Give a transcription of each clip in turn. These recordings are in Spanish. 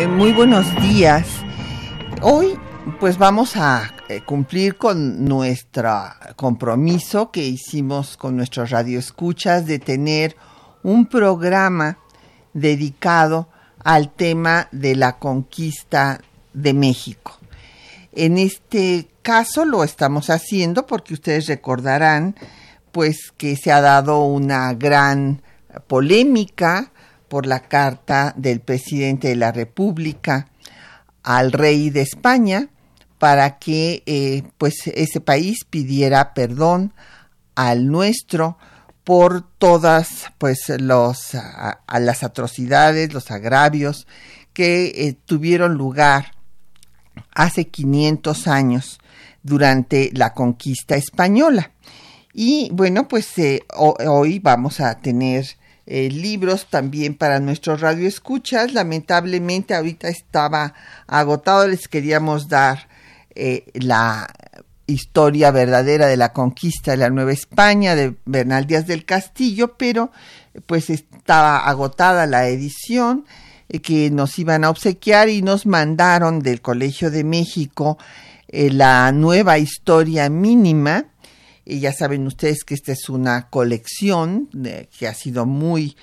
Eh, muy buenos días. Hoy pues vamos a eh, cumplir con nuestro compromiso que hicimos con nuestros radioescuchas de tener un programa dedicado al tema de la conquista de México. En este caso lo estamos haciendo porque ustedes recordarán pues que se ha dado una gran polémica por la carta del presidente de la República al rey de España para que eh, pues ese país pidiera perdón al nuestro por todas pues los a, las atrocidades, los agravios que eh, tuvieron lugar hace 500 años durante la conquista española. Y bueno, pues eh, hoy vamos a tener eh, libros también para nuestros radioescuchas. Lamentablemente ahorita estaba agotado, les queríamos dar la historia verdadera de la conquista de la Nueva España de Bernal Díaz del Castillo, pero pues estaba agotada la edición eh, que nos iban a obsequiar y nos mandaron del Colegio de México eh, la nueva historia mínima. Y ya saben ustedes que esta es una colección que ha sido muy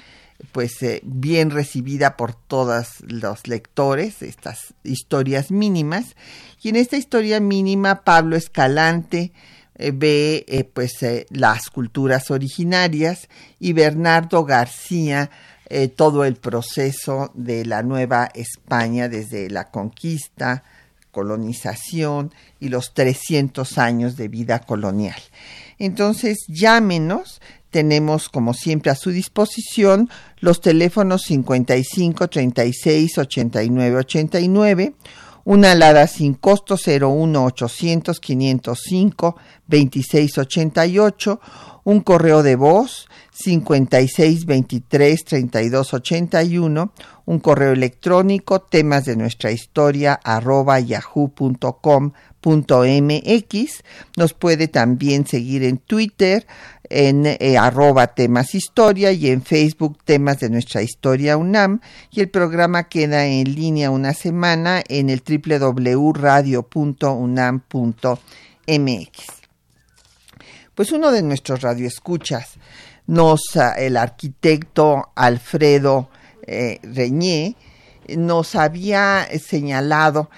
pues eh, bien recibida por todos los lectores, estas historias mínimas. Y en esta historia mínima, Pablo Escalante eh, ve eh, pues las culturas originarias y Bernardo García todo el proceso de la Nueva España desde la conquista, colonización y los 300 años de vida colonial. Entonces, llámenos tenemos como siempre a su disposición los teléfonos 55 36 89 89, una alada sin costo 01 800 505 26 88, un correo de voz 56 23 32 81, un correo electrónico temas de nuestra historia arroba yahoo.com mx Nos puede también seguir en Twitter, en eh, arroba temas historia y en Facebook temas de nuestra historia UNAM. Y el programa queda en línea una semana en el www.radio.unam.mx. Pues uno de nuestros radioescuchas, nos, ah, el arquitecto Alfredo eh, Reñé, nos había señalado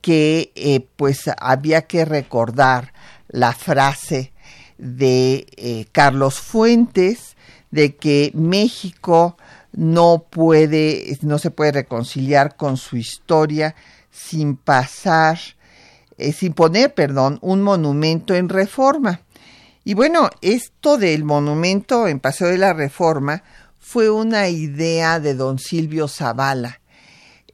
que eh, pues había que recordar la frase de eh, Carlos Fuentes de que México no puede, no se puede reconciliar con su historia sin pasar, eh, sin poner, perdón, un monumento en reforma. Y bueno, esto del monumento en Paseo de la Reforma fue una idea de don Silvio Zavala,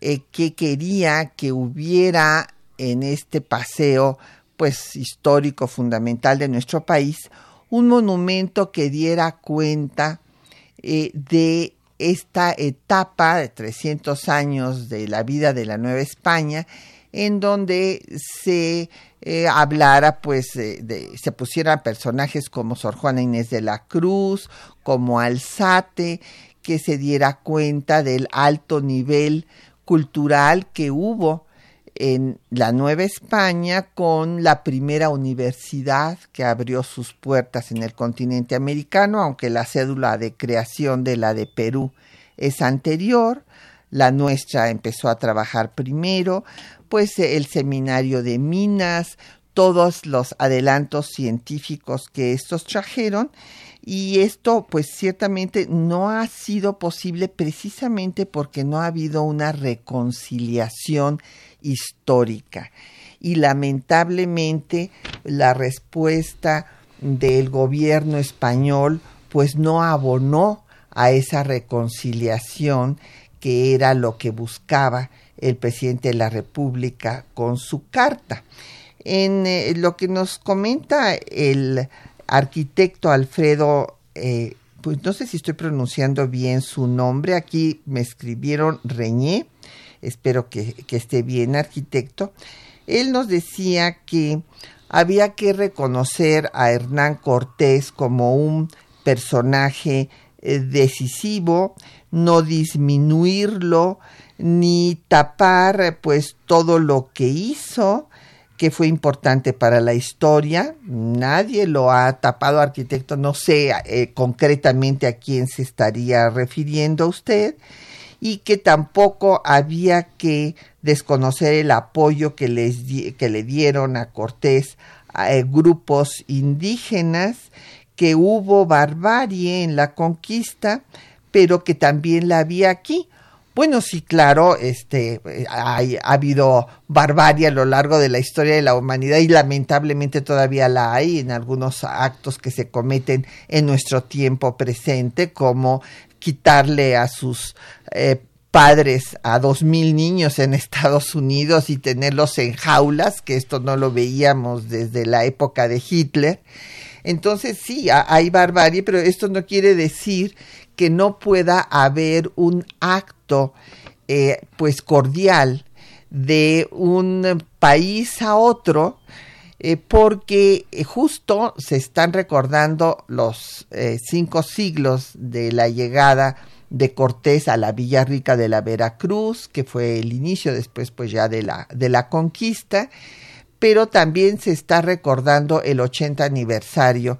eh, que quería que hubiera en este paseo pues histórico fundamental de nuestro país un monumento que diera cuenta eh, de esta etapa de 300 años de la vida de la Nueva España en donde se eh, hablara, pues, de, se pusieran personajes como Sor Juana Inés de la Cruz, como Alzate, que se diera cuenta del alto nivel cultural que hubo en la Nueva España con la primera universidad que abrió sus puertas en el continente americano, aunque la cédula de creación de la de Perú es anterior, la nuestra empezó a trabajar primero, pues el seminario de minas, todos los adelantos científicos que estos trajeron y esto pues ciertamente no ha sido posible precisamente porque no ha habido una reconciliación histórica. Y lamentablemente la respuesta del gobierno español pues no abonó a esa reconciliación que era lo que buscaba el presidente de la República con su carta. En eh, lo que nos comenta el arquitecto Alfredo, eh, pues no sé si estoy pronunciando bien su nombre, aquí me escribieron Reñé, espero que, que esté bien arquitecto, él nos decía que había que reconocer a Hernán Cortés como un personaje eh, decisivo, no disminuirlo, ni tapar pues todo lo que hizo, que fue importante para la historia. Nadie lo ha tapado, arquitecto, no sé eh, concretamente a quién se estaría refiriendo usted, y que tampoco había que desconocer el apoyo que, les que le dieron a Cortés a eh, grupos indígenas, que hubo barbarie en la conquista, pero que también la había aquí. Bueno, sí, claro, este, ha habido barbarie a lo largo de la historia de la humanidad y lamentablemente todavía la hay en algunos actos que se cometen en nuestro tiempo presente, como quitarle a sus eh, padres a dos mil niños en Estados Unidos y tenerlos en jaulas, que esto no lo veíamos desde la época de Hitler. Entonces sí, hay barbarie, pero esto no quiere decir que no pueda haber un acto eh, pues cordial de un país a otro eh, porque eh, justo se están recordando los cinco siglos de la llegada de Cortés a la Villa Rica de la Veracruz, que fue el inicio después pues ya de la, de la conquista, pero también se está recordando el 80 aniversario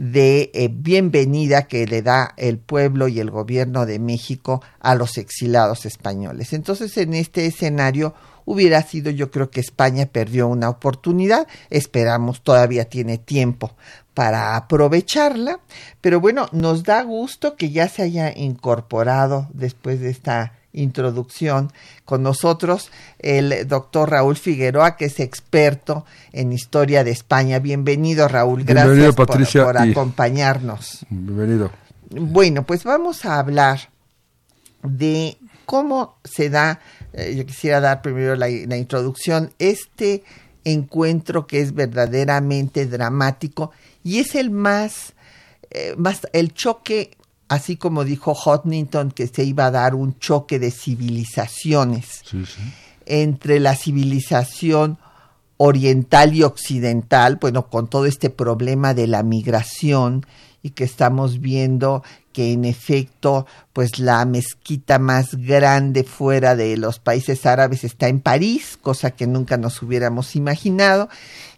de eh, bienvenida que le da el pueblo y el gobierno de México a los exilados españoles. Entonces, en este escenario hubiera sido, yo creo que España perdió una oportunidad, esperamos todavía tiene tiempo para aprovecharla, pero bueno, nos da gusto que ya se haya incorporado después de esta introducción con nosotros el doctor Raúl Figueroa, que es experto en historia de España. Bienvenido, Raúl. Gracias por, acompañarnos. Bienvenido. Bueno, pues vamos a hablar de cómo se da, eh, yo quisiera dar primero la, introducción, este encuentro que es verdaderamente dramático y es el más, eh, más el choque así como dijo Hodgkinson que se iba a dar un choque de civilizaciones entre la civilización oriental y occidental, bueno, con todo este problema de la migración y que estamos viendo que en efecto, pues la mezquita más grande fuera de los países árabes está en París, cosa que nunca nos hubiéramos imaginado,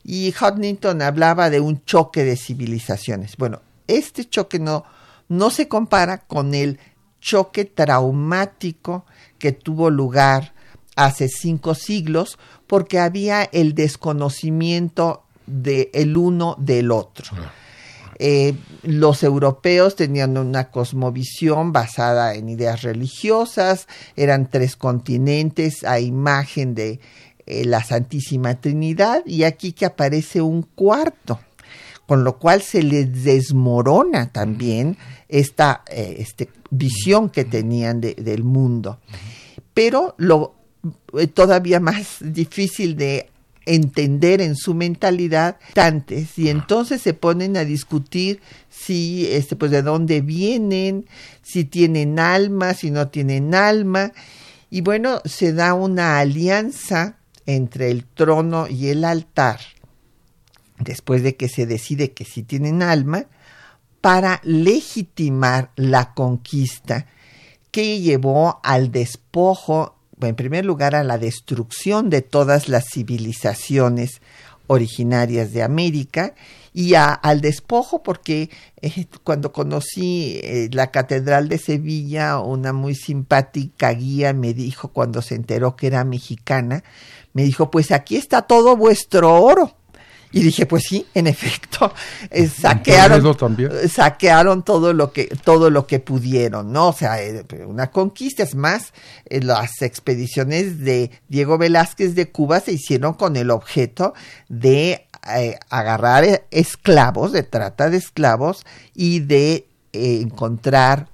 y Hodgkinson hablaba de un choque de civilizaciones. Bueno, este choque no, no se compara con el choque traumático que tuvo lugar hace cinco siglos porque había el desconocimiento del el uno del otro. Ah. Eh, los europeos tenían una cosmovisión basada en ideas religiosas, eran tres continentes a imagen de eh, la Santísima Trinidad y aquí que aparece un cuarto con lo cual se les desmorona también esta eh, este, visión que tenían del mundo. Pero lo eh, todavía más difícil de entender en su mentalidad antes y entonces se ponen a discutir si este pues de dónde vienen, si tienen alma, si no tienen alma y bueno, se da una alianza entre el trono y el altar después de que se decide que sí tienen alma, para legitimar la conquista que llevó al despojo, en primer lugar a la destrucción de todas las civilizaciones originarias de América y al despojo porque eh, cuando conocí eh, la Catedral de Sevilla, una muy simpática guía me dijo cuando se enteró que era mexicana, me dijo, pues aquí está todo vuestro oro. Y dije, pues sí, en efecto, eh, saquearon, saquearon todo lo que todo lo que pudieron, ¿no? O sea, eh, una conquista es más, eh, las expediciones de Diego Velázquez de Cuba se hicieron con el objeto de agarrar esclavos, de trata de esclavos y de encontrar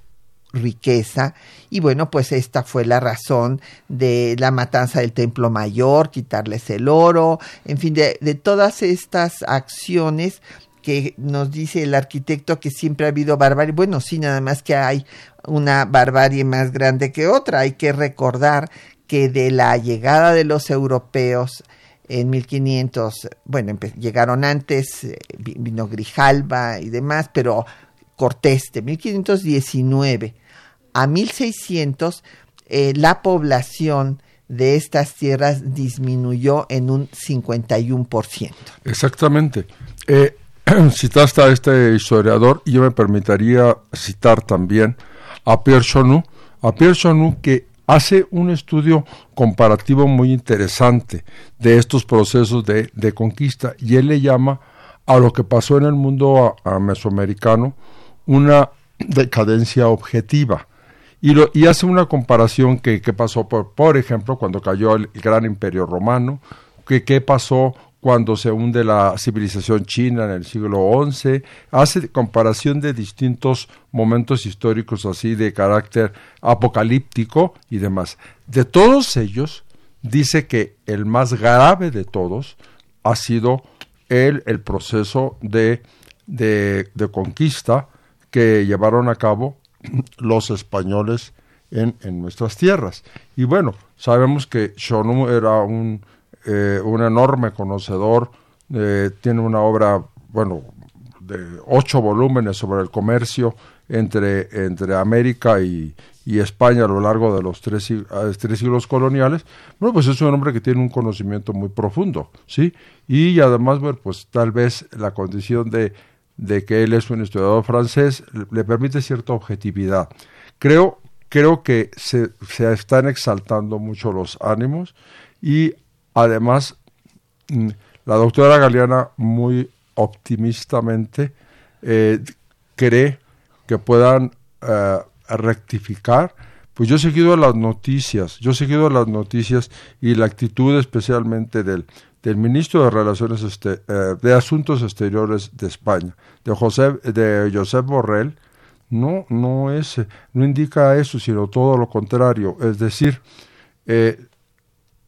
riqueza y bueno pues esta fue la razón de la matanza del templo mayor quitarles el oro en fin de, todas estas acciones que nos dice el arquitecto que siempre ha habido barbarie. Bueno, sí, nada más que hay una barbarie más grande que otra. Hay que recordar que de la llegada de los europeos en 1500, bueno, llegaron antes, eh, vino Grijalba y demás, pero Cortés de 1519 a 1600, eh, la población de estas tierras disminuyó en un 51%. Exactamente. Eh, citaste a este historiador y yo me permitiría citar también a Pierre Chonou, a Pierre Chonou que hace un estudio comparativo muy interesante de estos procesos de, conquista y él le llama a lo que pasó en el mundo mesoamericano una decadencia objetiva. Y, lo, y hace una comparación que, que pasó, por, por ejemplo, cuando cayó el, gran imperio romano, que qué pasó cuando se hunde la civilización china en el siglo XI, hace comparación de distintos momentos históricos así de carácter apocalíptico y demás. De todos ellos, dice que el más grave de todos ha sido el, el proceso de, de, de conquista que llevaron a cabo los españoles en, en, nuestras tierras. Y bueno, sabemos que Shonu era un eh, un enorme conocedor, eh, tiene una obra, bueno, de ocho volúmenes sobre el comercio entre, entre América y, España a lo largo de los tres, tres, siglos coloniales, bueno, pues es un hombre que tiene un conocimiento muy profundo, ¿sí? Y además, bueno, pues tal vez la condición de, de que él es un historiador francés le, permite cierta objetividad. Creo, creo que se, están exaltando mucho los ánimos y Además, mm, la doctora Galeana muy optimistamente eh, cree que puedan eh, rectificar. Pues yo he seguido las noticias, yo he seguido las noticias y la actitud especialmente del, del ministro de Relaciones este, eh, de Asuntos Exteriores de España, de José de Josep Borrell, no no es no indica eso, sino todo lo contrario, es decir,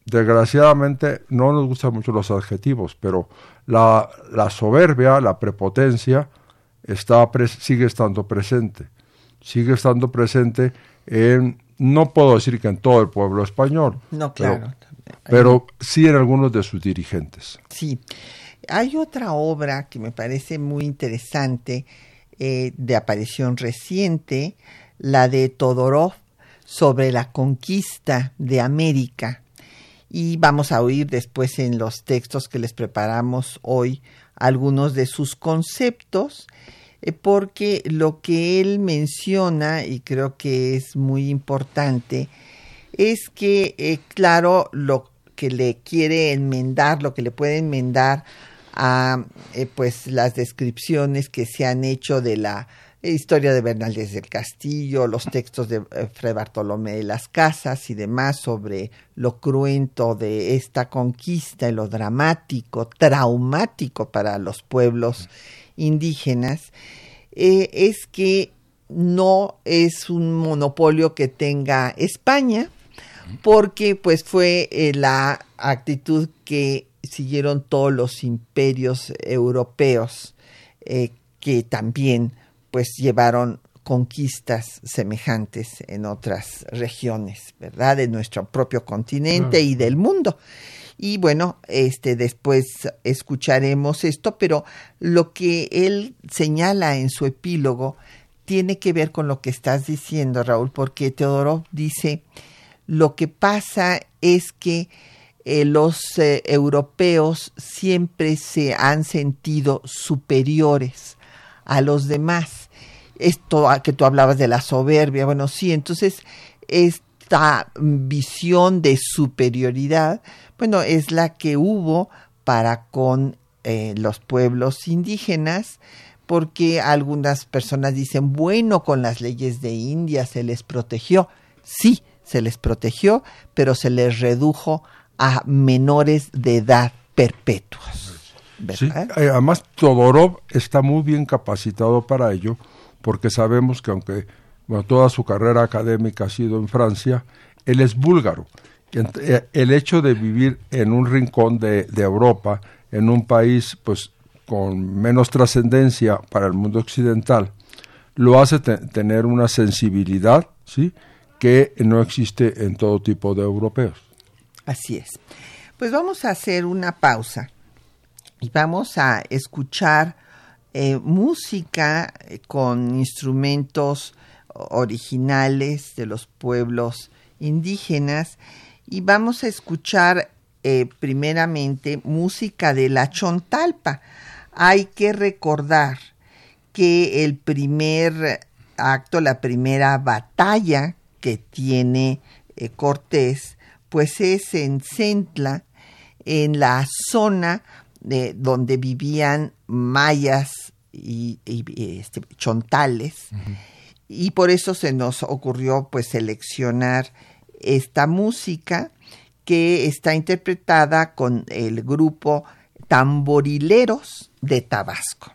desgraciadamente no nos gustan mucho los adjetivos, pero la, la soberbia, la prepotencia, está sigue estando presente. Sigue estando presente en, no puedo decir que en todo el pueblo español. No, claro. Pero, sí en algunos de sus dirigentes. Sí. Hay otra obra que me parece muy interesante, eh, de aparición reciente, la de Todorov sobre la conquista de América y vamos a oír después en los textos que les preparamos hoy algunos de sus conceptos, eh, porque lo que él menciona, y creo que es muy importante, es que, eh, claro, lo que le quiere enmendar, lo que le puede enmendar a eh, pues las descripciones que se han hecho de la historia de Bernaldez del Castillo, los textos de eh, Fray Bartolomé de las Casas y demás sobre lo cruento de esta conquista y lo dramático, traumático para los pueblos indígenas, eh, es que no es un monopolio que tenga España, porque pues fue eh, la actitud que siguieron todos los imperios europeos que también pues llevaron conquistas semejantes en otras regiones, ¿verdad? De nuestro propio continente y del mundo. Y bueno, este después escucharemos esto, pero lo que él señala en su epílogo tiene que ver con lo que estás diciendo, Raúl, porque Teodoro dice, lo que pasa es que eh, los eh, europeos siempre se han sentido superiores a los demás. Esto que tú hablabas de la soberbia, bueno, sí, entonces esta visión de superioridad, bueno, es la que hubo para con eh, los pueblos indígenas, porque algunas personas dicen, bueno, con las leyes de India se les protegió. Sí, se les protegió, pero se les redujo a menores de edad perpetuos. Sí, eh, además Todorov está muy bien capacitado para ello porque sabemos que aunque toda su carrera académica ha sido en Francia, él es búlgaro. Eh, el hecho de vivir en un rincón de, Europa, en un país pues con menos trascendencia para el mundo occidental, lo hace tener una sensibilidad, ¿sí? Que no existe en todo tipo de europeos. Así es. Pues vamos a hacer una pausa y vamos a escuchar eh, música eh, con instrumentos originales de los pueblos indígenas y vamos a escuchar eh, primeramente música de la Chontalpa. Hay que recordar que el primer acto, la primera batalla que tiene Cortés, pues es en Centla, en la zona de donde vivían mayas y, este, chontales y por eso se nos ocurrió pues seleccionar esta música que está interpretada con el grupo Tamborileros de Tabasco.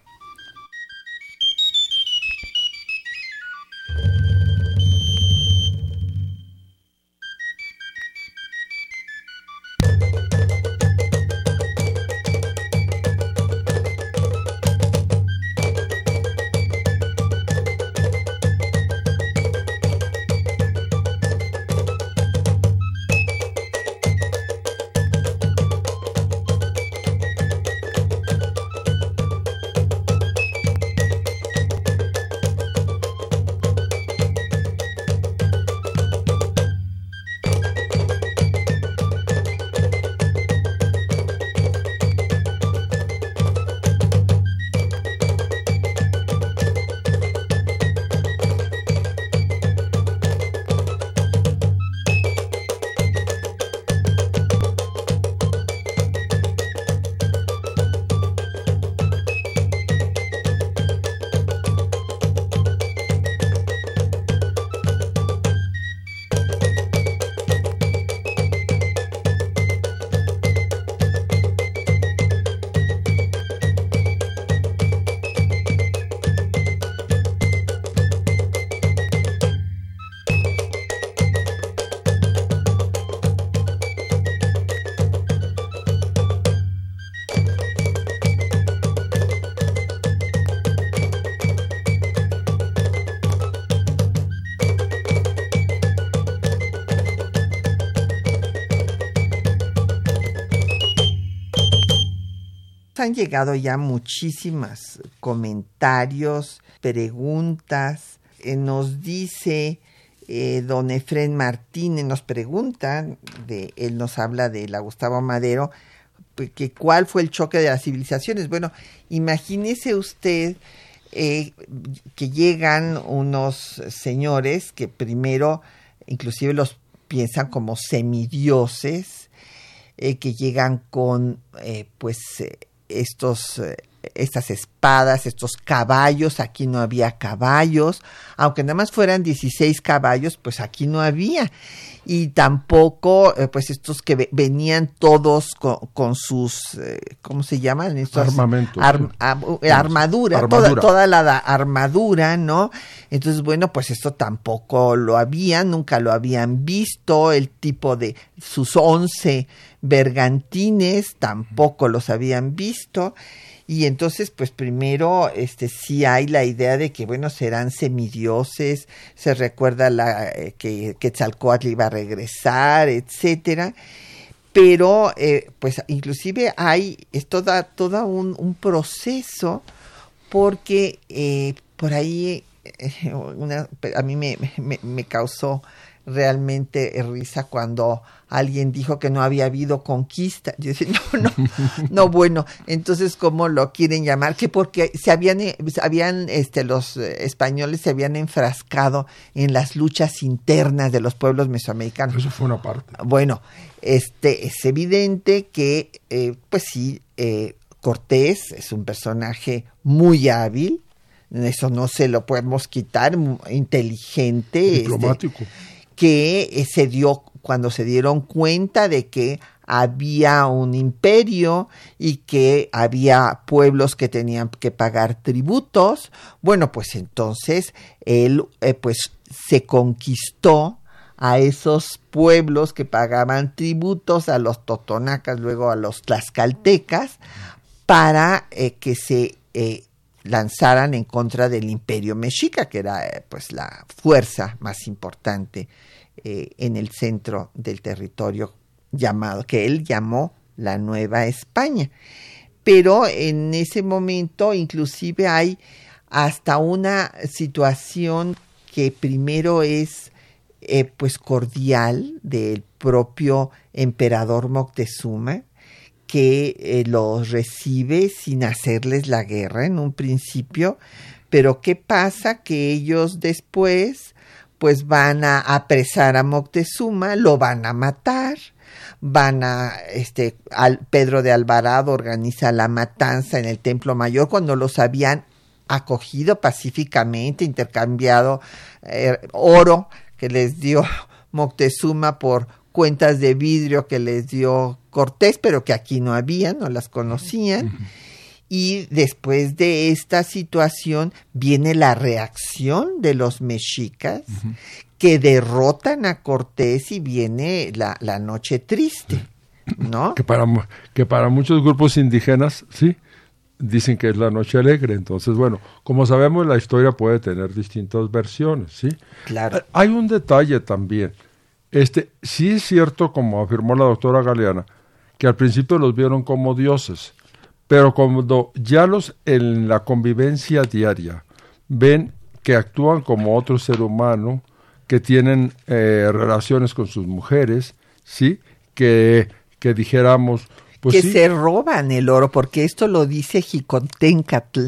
Han llegado ya muchísimas comentarios, preguntas. Eh, nos dice eh, don Efren Martínez, nos pregunta, de, él nos habla de la Gustavo Madero, pues, que cuál fue el choque de las civilizaciones. Bueno, imagínese usted eh, que llegan unos señores que primero, inclusive los piensan como semidioses, que llegan con pues estos, eh, estas espadas, estos caballos, aquí no había caballos, aunque nada más fueran 16 caballos, pues aquí no había. Y tampoco, eh, pues estos que venían todos con, sus, eh, ¿cómo se llaman? Estos Armamentos. armadura, Toda, toda, la armadura, ¿no? Entonces, bueno, pues esto tampoco lo habían, nunca lo habían visto, el tipo de sus 11 bergantines tampoco los habían visto y entonces pues primero este sí hay la idea de que bueno serán semidioses se recuerda la eh, que Quetzalcóatl iba a regresar etcétera. Pero eh, pues inclusive hay es toda toda un, un proceso porque eh, por ahí una, a mí me, me causó realmente risa cuando alguien dijo que no había habido conquista. Yo decía, no, no, no, bueno, entonces, ¿cómo lo quieren llamar? Que porque se habían, habían este, los eh, españoles se habían enfrascado en las luchas internas de los pueblos mesoamericanos. Eso fue una parte. Bueno, este, es evidente que, eh, pues sí, eh, Cortés es un personaje muy hábil, eso no se lo podemos quitar, inteligente. Este, Diplomático que eh, se dio cuando se dieron cuenta de que había un imperio y que había pueblos que tenían que pagar tributos. Bueno, pues entonces él eh, pues se conquistó a esos pueblos que pagaban tributos, a los totonacas, luego a los tlaxcaltecas, para eh, que se lanzaran en contra del imperio mexica, que era pues la fuerza más importante en el centro del territorio llamado, que él llamó la Nueva España. Pero en ese momento inclusive hay hasta una situación que primero es eh, pues cordial del propio emperador Moctezuma que eh, los recibe sin hacerles la guerra en un principio, pero ¿qué pasa? Que ellos después pues van a apresar a Moctezuma, lo van a matar, van a, este, al Pedro de Alvarado organiza la matanza en el Templo Mayor cuando los habían acogido pacíficamente, intercambiado eh, oro que les dio Moctezuma por cuentas de vidrio que les dio Cortés, pero que aquí no había, no las conocían. Y después de esta situación viene la reacción de los mexicas que derrotan a Cortés y viene la, la noche triste, ¿no? Que para, que para muchos grupos indígenas, sí, dicen que es la noche alegre. Entonces, bueno, como sabemos, la historia puede tener distintas versiones, ¿sí? Claro. Hay un detalle también. Este, sí es cierto, como afirmó la doctora Galeana, que al principio los vieron como dioses, pero cuando ya los en la convivencia diaria ven que actúan como otro ser humano, que tienen eh, relaciones con sus mujeres, sí, que, que dijéramos, pues que se roban el oro, porque esto lo dice Jicotencatl,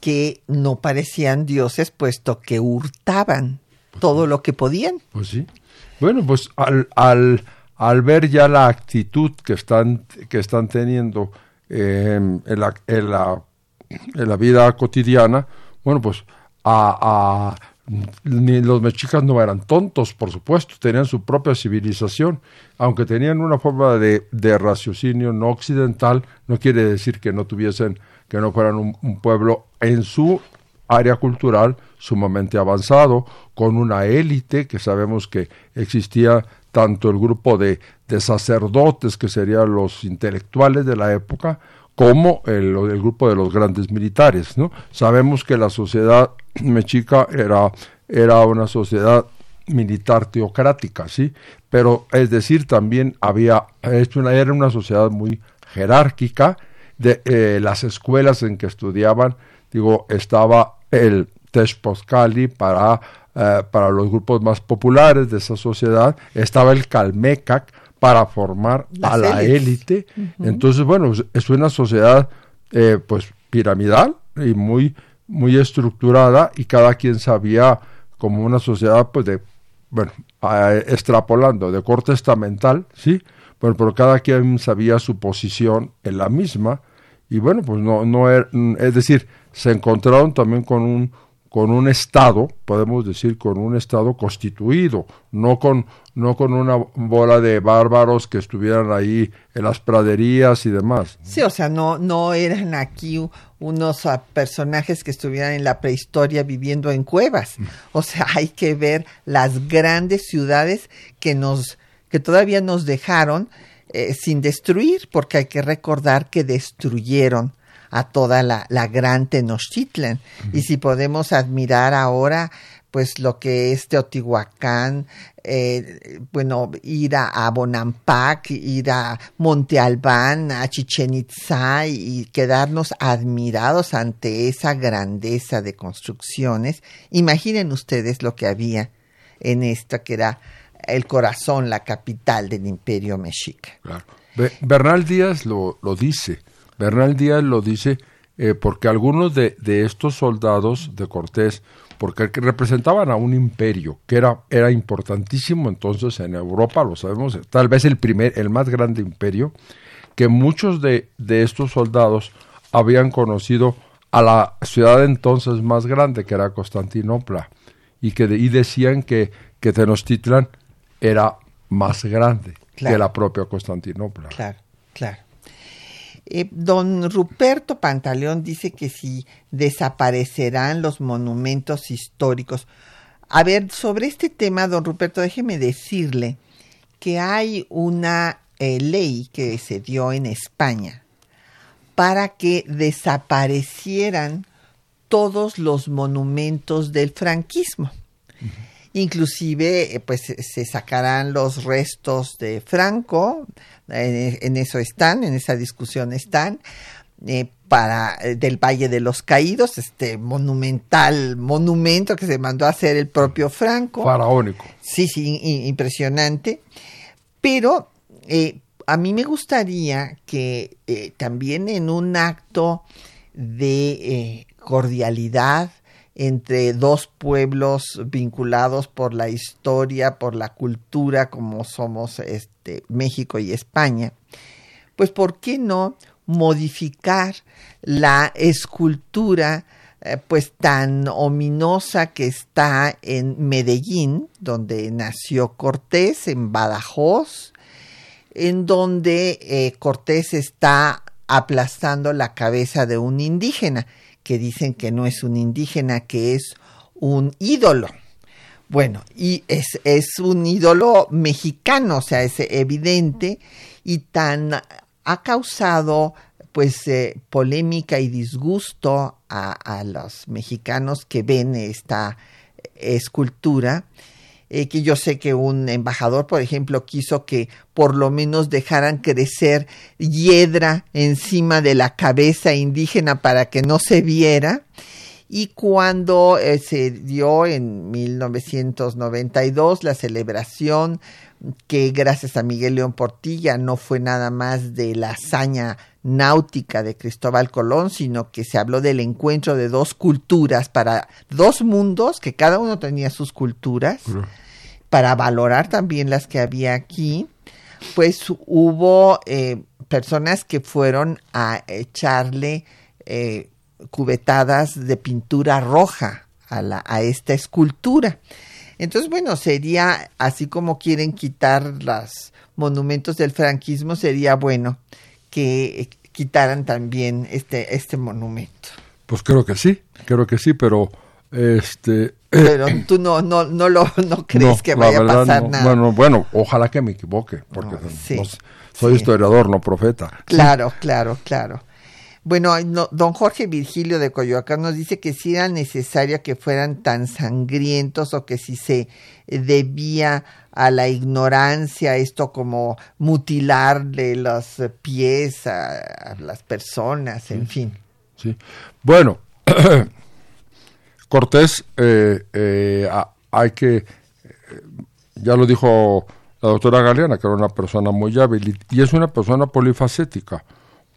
que no parecían dioses puesto que hurtaban pues todo lo que podían. Pues sí. Bueno, pues al, al, al ver ya la actitud que están, que están teniendo en, la, en, la, en la vida cotidiana, bueno, pues a, a ni los mexicas no eran tontos, por supuesto, tenían su propia civilización, aunque tenían una forma de, de raciocinio no occidental, no quiere decir que no tuviesen, que no fueran un, pueblo en su área cultural sumamente avanzado, con una élite que sabemos que existía tanto el grupo de, de sacerdotes, que serían los intelectuales de la época, como el, el, grupo de los grandes militares. ¿no? Sabemos que la sociedad mexica era, era una sociedad militar teocrática, ¿sí? Pero es decir, también había, una, era una sociedad muy jerárquica, de eh, las escuelas en que estudiaban, digo, estaba el Teshposcali para, eh, para los grupos más populares de esa sociedad, estaba el Calmecac para formar a la élite. Entonces, bueno, es una sociedad eh, pues piramidal y muy, muy estructurada y cada quien sabía como una sociedad pues de, bueno, extrapolando, de corte estamental, ¿sí? Bueno, pero cada quien sabía su posición en la misma y bueno, pues no, no er, es decir, se encontraron también con un con un Estado, podemos decir, con un Estado constituido, no con, no con una bola de bárbaros que estuvieran ahí en las praderías y demás. Sí, o sea, no, no eran aquí unos ah, personajes que estuvieran en la prehistoria viviendo en cuevas. Mm. O sea, hay que ver las grandes ciudades que nos, que todavía nos dejaron eh, sin destruir, porque hay que recordar que destruyeron a toda la, la gran Tenochtitlan. Y si podemos admirar ahora pues lo que es Teotihuacán, eh, bueno, ir a, Bonampak, ir a Monte Albán, a Chichen Itza y, quedarnos admirados ante esa grandeza de construcciones. Imaginen ustedes lo que había en esta que era el corazón, la capital del imperio mexica. Bernal Díaz lo, lo dice, Bernal Díaz lo dice eh, porque algunos de, de, estos soldados de Cortés, porque representaban a un imperio que era, era importantísimo entonces en Europa, lo sabemos, tal vez el primer, el más grande imperio, que muchos de, de estos soldados habían conocido a la ciudad entonces más grande que era Constantinopla y que y decían que, que Tenochtitlan era más grande Claro. de la propia Constantinopla. Claro, claro. Eh, don Ruperto Pantaleón dice que si desaparecerán los monumentos históricos. A ver, sobre este tema, don Ruperto, déjeme decirle que hay una eh, ley que se dio en España para que desaparecieran todos los monumentos del franquismo. Inclusive, eh, pues se sacarán los restos de Franco, en, en eso están, en esa discusión están, eh, para eh, del Valle de los Caídos, este monumental monumento que se mandó a hacer el propio Franco. Faraónico. Sí, sí, impresionante. Pero eh, a mí me gustaría que eh, también en un acto de eh, cordialidad entre dos pueblos vinculados por la historia, por la cultura, como somos este, México y España, pues ¿por qué no modificar la escultura eh, pues tan ominosa que está en Medellín, donde nació Cortés, en Badajoz, en donde eh, Cortés está aplastando la cabeza de un indígena, que dicen que no es un indígena, que es un ídolo. Bueno, y es, es un ídolo mexicano, o sea, es evidente y tan ha causado pues eh, polémica y disgusto a, a, los mexicanos que ven esta escultura, que yo sé que un embajador, por ejemplo, quiso que por lo menos dejaran crecer hiedra encima de la cabeza indígena para que no se viera. Y cuando eh, se dio en 1992 la celebración que gracias a Miguel León Portilla no fue nada más de la hazaña náutica de Cristóbal Colón, sino que se habló del encuentro de dos culturas para dos mundos, que cada uno tenía sus culturas, uh -huh. para valorar también las que había aquí, pues hubo eh, personas que fueron a echarle eh, cubetadas de pintura roja a, la, a esta escultura. Entonces, bueno, sería así como quieren quitar los monumentos del franquismo, sería bueno que quitaran también este, este monumento. Pues creo que sí, creo que sí, pero este pero tú no no no lo no crees no, que vaya a pasar no. nada. Bueno, bueno, ojalá que me equivoque, porque no, sí, soy sí. historiador, no profeta. Claro, claro, claro. Bueno, don Jorge Virgilio de Coyoacán nos dice que si era necesario que fueran tan sangrientos o que si se debía a la ignorancia esto como mutilarle los pies a, a las personas, en sí. fin. Sí. Bueno, Cortés, eh, eh, hay que, eh, ya lo dijo la doctora Galeana, que era una persona muy hábil y, y es una persona polifacética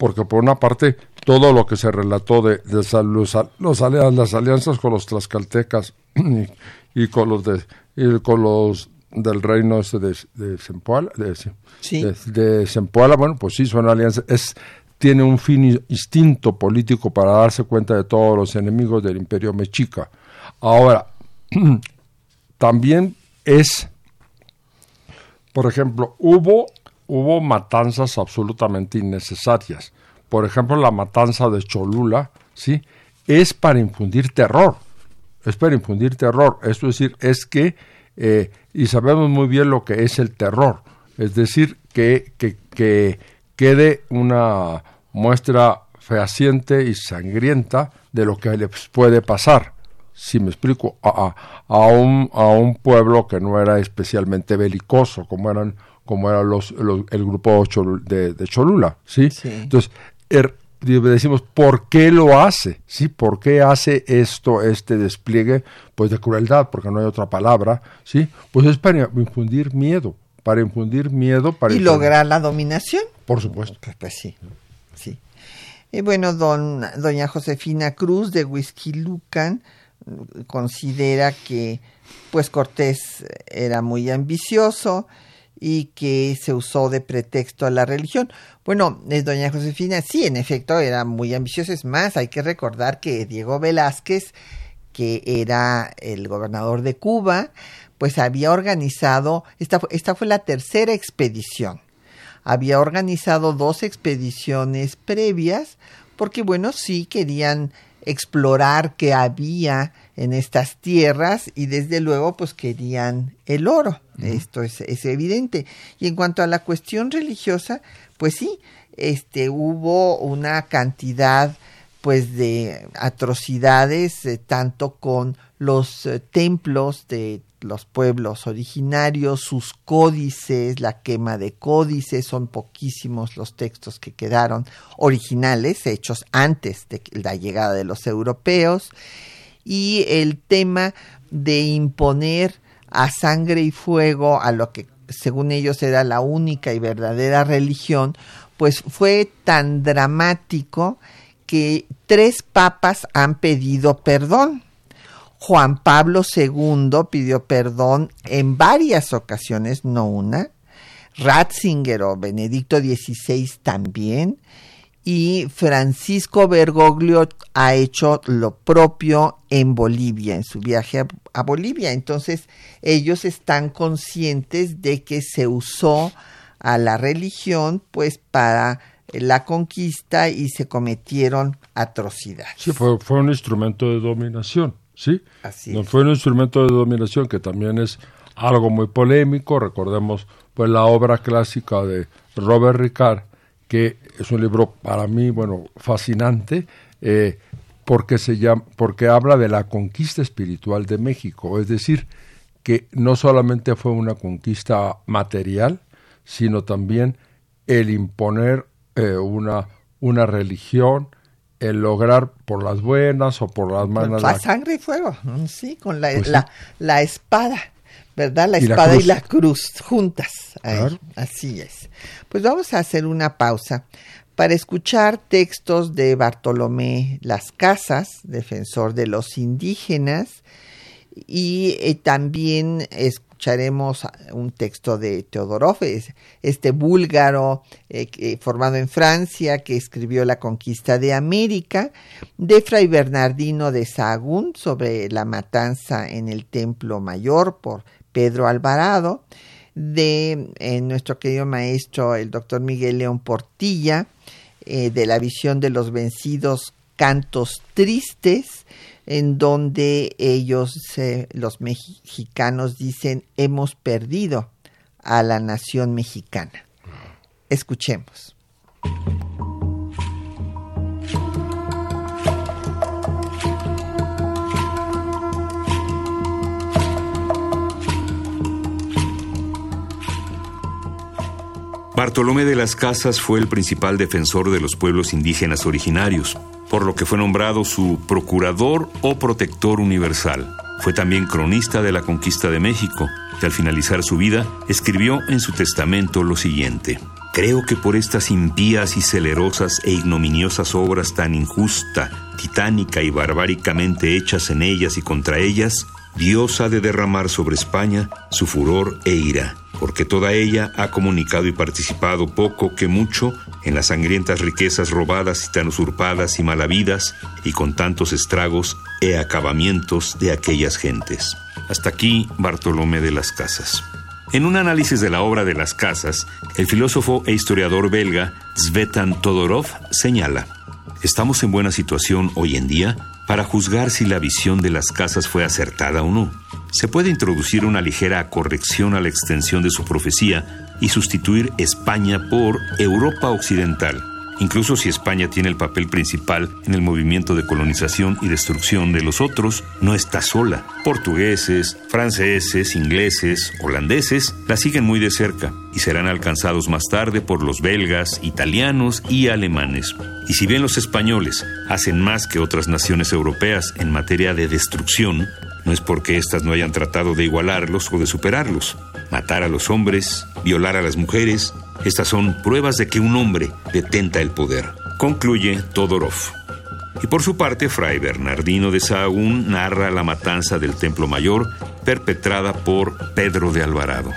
porque por una parte todo lo que se relató de, de los, los, las alianzas con los tlaxcaltecas y, y, con los de y con los del reino este de, de Zempoala, de, sí. de, de Zempoala, bueno, pues sí son alianzas, es tiene un fin instinto político para darse cuenta de todos los enemigos del imperio mexica. Ahora, también es, por ejemplo, hubo hubo matanzas absolutamente innecesarias. Por ejemplo, la matanza de Cholula, ¿sí? Es para infundir terror. Es para infundir terror. Es decir, es que, eh, y sabemos muy bien lo que es el terror. Es decir, que, que, que quede una muestra fehaciente y sangrienta de lo que les puede pasar. Si me explico, a, a, a, un, a un pueblo que no era especialmente belicoso, como eran como era los, los, el grupo de, de, Cholula, ¿sí? sí. Entonces, er, decimos, ¿por qué lo hace? ¿Sí? ¿Por qué hace esto, este despliegue, pues, de crueldad? Porque no hay otra palabra, ¿sí? Pues es para infundir miedo, para infundir miedo, para... Y infundir... lograr la dominación. Por supuesto. Pues, pues sí, sí. Y bueno, don, doña Josefina Cruz de Whisky Lucan considera que, pues, Cortés era muy ambicioso, y que se usó de pretexto a la religión. Bueno, eh, doña Josefina, sí, en efecto, era muy ambicioso. Es más, hay que recordar que Diego Velázquez que era el gobernador de Cuba, pues había organizado, esta, esta fue la tercera expedición, había organizado dos expediciones previas, porque bueno, sí querían explorar qué había en estas tierras y desde luego pues querían el oro. Esto es, es, evidente. Y en cuanto a la cuestión religiosa, pues sí, este, hubo una cantidad pues de atrocidades eh, tanto con los eh, templos de los pueblos originarios, sus códices, la quema de códices, son poquísimos los textos que quedaron originales, hechos antes de la llegada de los europeos, y el tema de imponer a sangre y fuego a lo que según ellos era la única y verdadera religión, pues fue tan dramático que tres papas han pedido perdón. Juan Pablo II pidió perdón en varias ocasiones, no una. Ratzinger o Benedicto XVI también. Y Francisco Bergoglio ha hecho lo propio en Bolivia, en su viaje a, a Bolivia. Entonces, ellos están conscientes de que se usó a la religión pues para la conquista y se cometieron atrocidades. Sí, fue, fue un instrumento de dominación, ¿sí? Así no fue un instrumento de dominación que también es algo muy polémico, recordemos pues la obra clásica de Robert Ricard, que es un libro para mí, bueno, fascinante, eh, porque, se llama, porque habla de la conquista espiritual de México, es decir, que no solamente fue una conquista material, sino también el imponer eh, una, una religión, el lograr por las buenas o por las malas. La sangre y fuego, sí, con la, Pues sí. la, la espada, ¿verdad? La Y la espada y la cruz juntas. Claro. Así es. Pues vamos a hacer una pausa para escuchar textos de Bartolomé Las Casas, defensor de los indígenas, y eh, también escucharemos un texto de Teodorov, es- este búlgaro eh, formado en Francia que escribió La conquista de América, de Fray Bernardino de Sahagún sobre la matanza en el Templo Mayor por Pedro Alvarado, de eh, nuestro querido maestro el doctor Miguel León Portilla, eh, de la visión de los vencidos cantos tristes, en donde ellos, los mexicanos, dicen, hemos perdido a la nación mexicana. Escuchemos. Bartolomé de las Casas fue el principal defensor de los pueblos indígenas originarios, por lo que fue nombrado su procurador o protector universal. Fue también cronista de la conquista de México, y al finalizar su vida escribió en su testamento lo siguiente. Creo que por estas impías y celerosas e ignominiosas obras tan injusta, titánica y barbáricamente hechas en ellas y contra ellas, Dios ha de derramar sobre España su furor e ira, porque toda ella ha comunicado y participado poco que mucho en las sangrientas riquezas robadas y tan usurpadas y malavidas, y con tantos estragos e acabamientos de aquellas gentes. Hasta aquí Bartolomé de las Casas. En un análisis de la obra de las casas, el filósofo e historiador belga Svetan Todorov señala, estamos en buena situación hoy en día para juzgar si la visión de las casas fue acertada o no. Se puede introducir una ligera corrección a la extensión de su profecía y sustituir España por Europa Occidental, incluso si España tiene el papel principal en el movimiento de colonización y destrucción de los otros, no está sola. Portugueses, franceses, ingleses, holandeses la siguen muy de cerca y serán alcanzados más tarde por los belgas, italianos y alemanes. Y si bien los españoles hacen más que otras naciones europeas en materia de destrucción, no es porque éstas no hayan tratado de igualarlos o de superarlos. Matar a los hombres, violar a las mujeres, estas son pruebas de que un hombre detenta el poder. Concluye Todorov. Y por su parte, Fray Bernardino de Sahagún narra la matanza del Templo Mayor perpetrada por Pedro de Alvarado.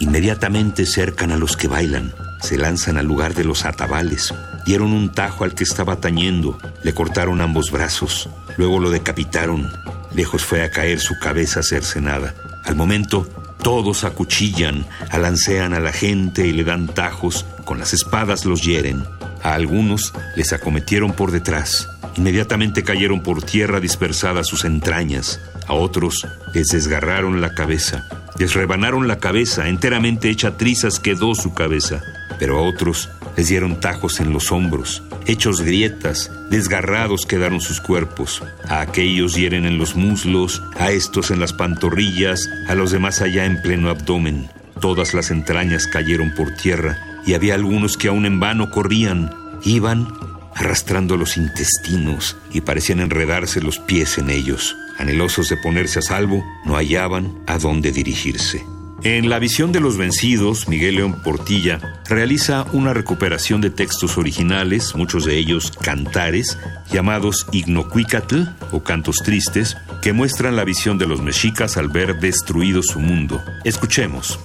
Inmediatamente cercan a los que bailan, se lanzan al lugar de los atabales, dieron un tajo al que estaba tañendo, le cortaron ambos brazos, luego lo decapitaron, lejos fue a caer su cabeza cercenada. Al momento, todos acuchillan, alancean a la gente y le dan tajos, con las espadas los hieren. A algunos les acometieron por detrás. Inmediatamente cayeron por tierra dispersadas sus entrañas. A otros les desgarraron la cabeza. Les rebanaron la cabeza, enteramente hecha trizas quedó su cabeza. Pero a otros les dieron tajos en los hombros, hechos grietas, desgarrados quedaron sus cuerpos. A aquellos hieren en los muslos, a estos en las pantorrillas, a los demás allá en pleno abdomen. Todas las entrañas cayeron por tierra y había algunos que aún en vano corrían, iban arrastrando los intestinos y parecían enredarse los pies en ellos. Anhelosos de ponerse a salvo, no hallaban a dónde dirigirse. En La visión de los vencidos, Miguel León Portilla realiza una recuperación de textos originales, muchos de ellos cantares, llamados Ignocuicatl o cantos tristes, que muestran la visión de los mexicas al ver destruido su mundo. Escuchemos.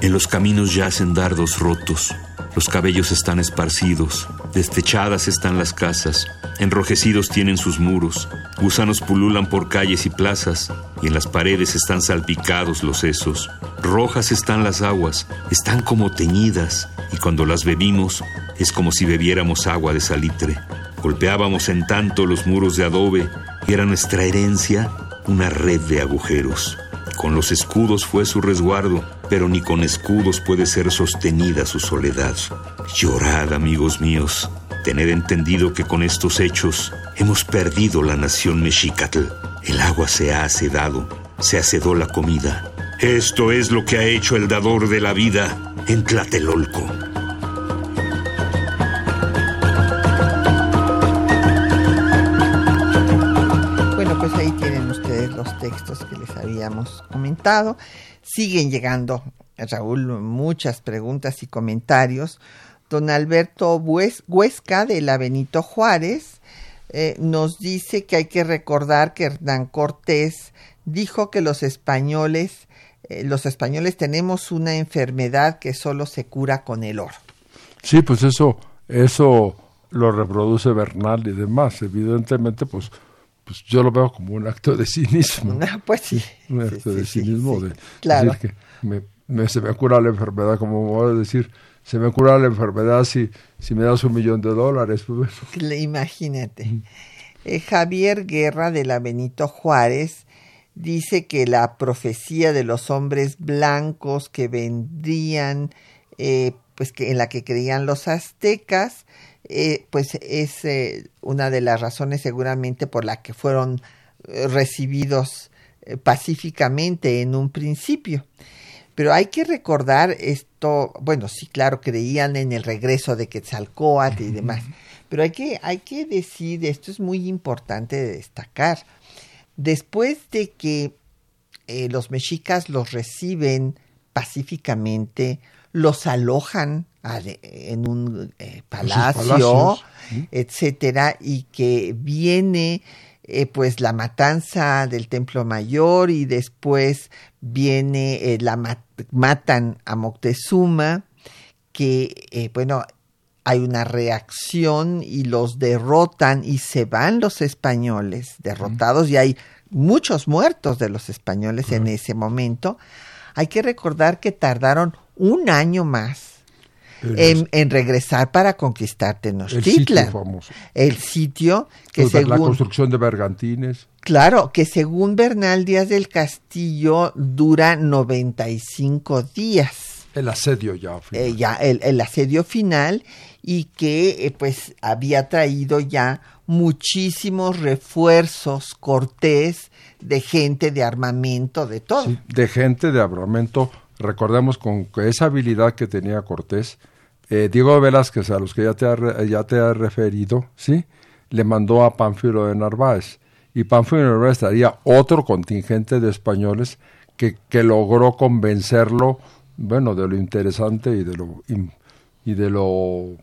En los caminos yacen dardos rotos, los cabellos están esparcidos, destechadas están las casas, enrojecidos tienen sus muros, gusanos pululan por calles y plazas, y en las paredes están salpicados los sesos. Rojas están las aguas, están como teñidas, y cuando las bebimos es como si bebiéramos agua de salitre. Golpeábamos en tanto los muros de adobe, y era nuestra herencia una red de agujeros. Con los escudos fue su resguardo, pero ni con escudos puede ser sostenida su soledad. Llorad, amigos míos, tened entendido que con estos hechos hemos perdido la nación mexicatl. El agua se ha acedado, se acedó la comida. Esto es lo que ha hecho el dador de la vida en Tlatelolco. Comentado. Siguen llegando, Raúl, muchas preguntas y comentarios. Don Alberto Huesca de la Benito Juárez eh, nos dice que hay que recordar que Hernán Cortés dijo que los españoles, eh, los españoles tenemos una enfermedad que solo se cura con el oro. Sí, pues eso, eso lo reproduce Bernal y demás. Evidentemente, pues, pues yo lo veo como un acto de cinismo. Ah, pues sí. Un acto sí, de sí, cinismo sí, de claro. decir que me, me- se me cura la enfermedad, como voy a decir, se me cura la enfermedad si, si me das un millón de dólares. Pues, bueno. Imagínate. Eh, Javier Guerra de la Benito Juárez dice que la profecía de los hombres blancos que vendrían, eh, pues que en la que creían los aztecas, eh, pues es eh, una de las razones seguramente por la que fueron eh, recibidos pacíficamente en un principio. Pero hay que recordar esto, bueno, sí, claro, creían en el regreso de Quetzalcóatl y demás, pero hay que, hay que decir, esto es muy importante de destacar, después de que eh, los mexicas los reciben pacíficamente, los alojan en un eh, palacio, etcétera, y que viene eh, pues la matanza del Templo Mayor y después viene eh, la ma- matan a Moctezuma, que bueno hay una reacción y los derrotan y se van los españoles derrotados y hay muchos muertos de los españoles en ese momento. Hay que recordar que tardaron un año más en, en regresar para conquistar el Tenochtitlan. sitio famoso. El sitio que Pues, la según construcción de bergantines. Claro, que según Bernal Díaz del Castillo dura 95 días. El asedio ya. eh, ya el, el asedio final y que eh, pues había traído ya muchísimos refuerzos Cortés de gente, de armamento, de todo. Sí, de gente de armamento. Recordemos con esa habilidad que tenía Cortés, eh, Diego Velázquez, a los que ya te ha, re- ya te ha referido, ¿sí? le mandó a Pánfilo de Narváez. Y Pánfilo de Narváez traía otro contingente de españoles que, que logró convencerlo, bueno, de lo interesante y de lo, y de lo,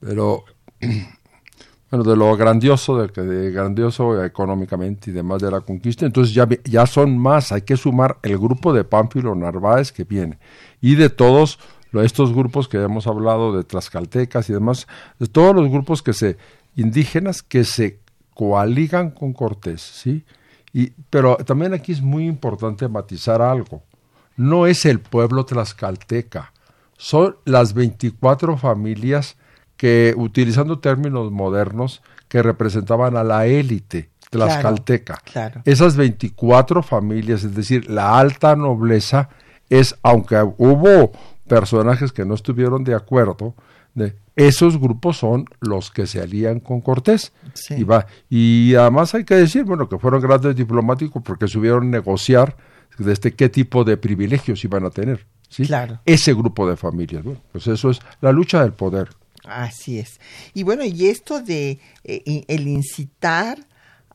de lo bueno, de lo grandioso, de, de grandioso económicamente y demás de la conquista. Entonces ya, ya son más, hay que sumar el grupo de Pánfilo Narváez que viene y de todos estos grupos que hemos hablado de tlaxcaltecas y demás, de todos los grupos que se indígenas que se coaligan con Cortés, ¿sí? Y, pero también aquí es muy importante matizar algo. No es el pueblo tlaxcalteca, son las 24 familias que, utilizando términos modernos, que representaban a la élite tlaxcalteca. Claro, Esas 24 familias, es decir, la alta nobleza, es, aunque hubo personajes que no estuvieron de acuerdo, de, esos grupos son los que se alían con Cortés. Sí. Y, va, y además hay que decir, bueno, que fueron grandes diplomáticos porque subieron negociar desde este, qué tipo de privilegios iban a tener. ¿sí? Claro. Ese grupo de familias. Bueno, pues eso es la lucha del poder. Así es. Y bueno, y esto de eh, el incitar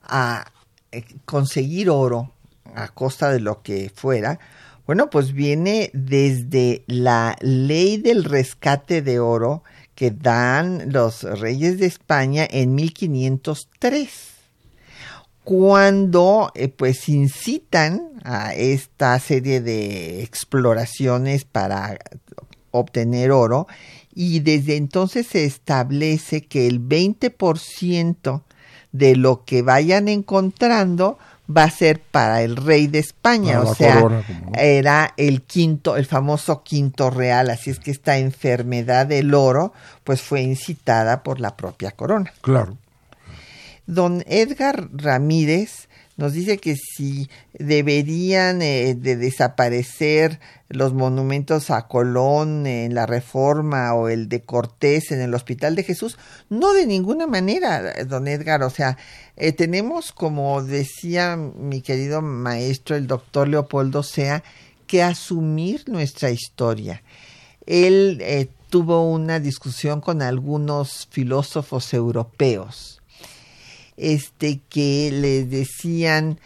a eh, conseguir oro a costa de lo que fuera, bueno, pues viene desde la ley del rescate de oro que dan los reyes de España en 1503 cuando eh, pues incitan a esta serie de exploraciones para obtener oro y desde entonces se establece que el 20% de lo que vayan encontrando va a ser para el rey de España, Para o sea, corona, no. era el quinto, el famoso quinto real, así es que esta enfermedad del oro pues fue incitada por la propia corona. Claro. Don Edgar Ramírez nos dice que si deberían eh, de desaparecer los monumentos a Colón en la Reforma o el de Cortés en el Hospital de Jesús, no de ninguna manera, don Edgar, o sea, eh, tenemos, como decía mi querido maestro, el doctor Leopoldo Sea, que asumir nuestra historia. Él eh, tuvo una discusión con algunos filósofos europeos este que les decían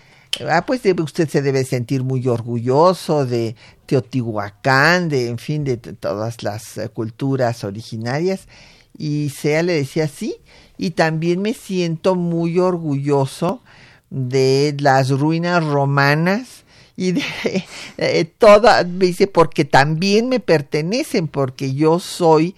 ah pues debe, usted se debe sentir muy orgulloso de Teotihuacán de en fin de todas las eh, culturas originarias. Y Sea le decía sí y también me siento muy orgulloso de las ruinas romanas y de eh, toda me dice porque también me pertenecen porque yo soy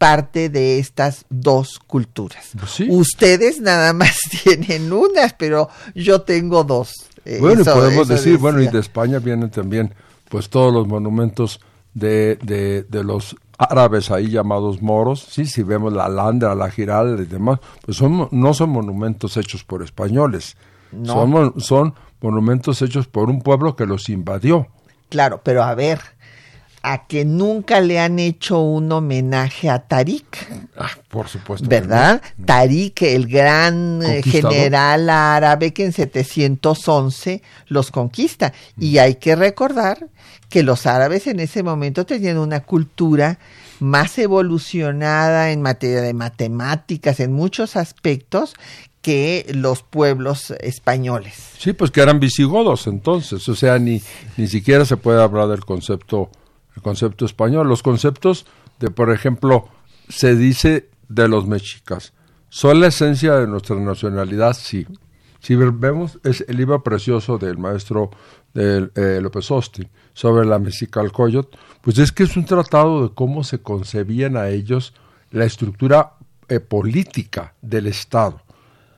parte de estas dos culturas. Pues sí. Ustedes nada más tienen unas, pero yo tengo dos. Eh, Bueno, y podemos decir, bueno, y de España vienen también, pues todos los monumentos de, de, de los árabes ahí llamados moros, sí, si vemos la Alhambra, la Giralda y demás, pues son, no son monumentos hechos por españoles, No. son monumentos hechos por un pueblo que los invadió. Claro, pero a ver, a que nunca le han hecho un homenaje a Tarik, Ah, por supuesto. ¿verdad? Tarik, el gran eh, general árabe que en 711 los conquista. Y hay que recordar que los árabes en ese momento tenían una cultura más evolucionada en materia de matemáticas, en muchos aspectos, que los pueblos españoles. Sí, pues que eran visigodos entonces, o sea, ni, ni siquiera se puede hablar del concepto, el concepto español. Los conceptos de, por ejemplo, se dice de los mexicas, ¿son la esencia de nuestra nacionalidad? Sí. Si vemos es el libro precioso del maestro del, eh, López Austin sobre la Mexicalcoyot, pues es que es un tratado de cómo se concebían a ellos la estructura eh, política del Estado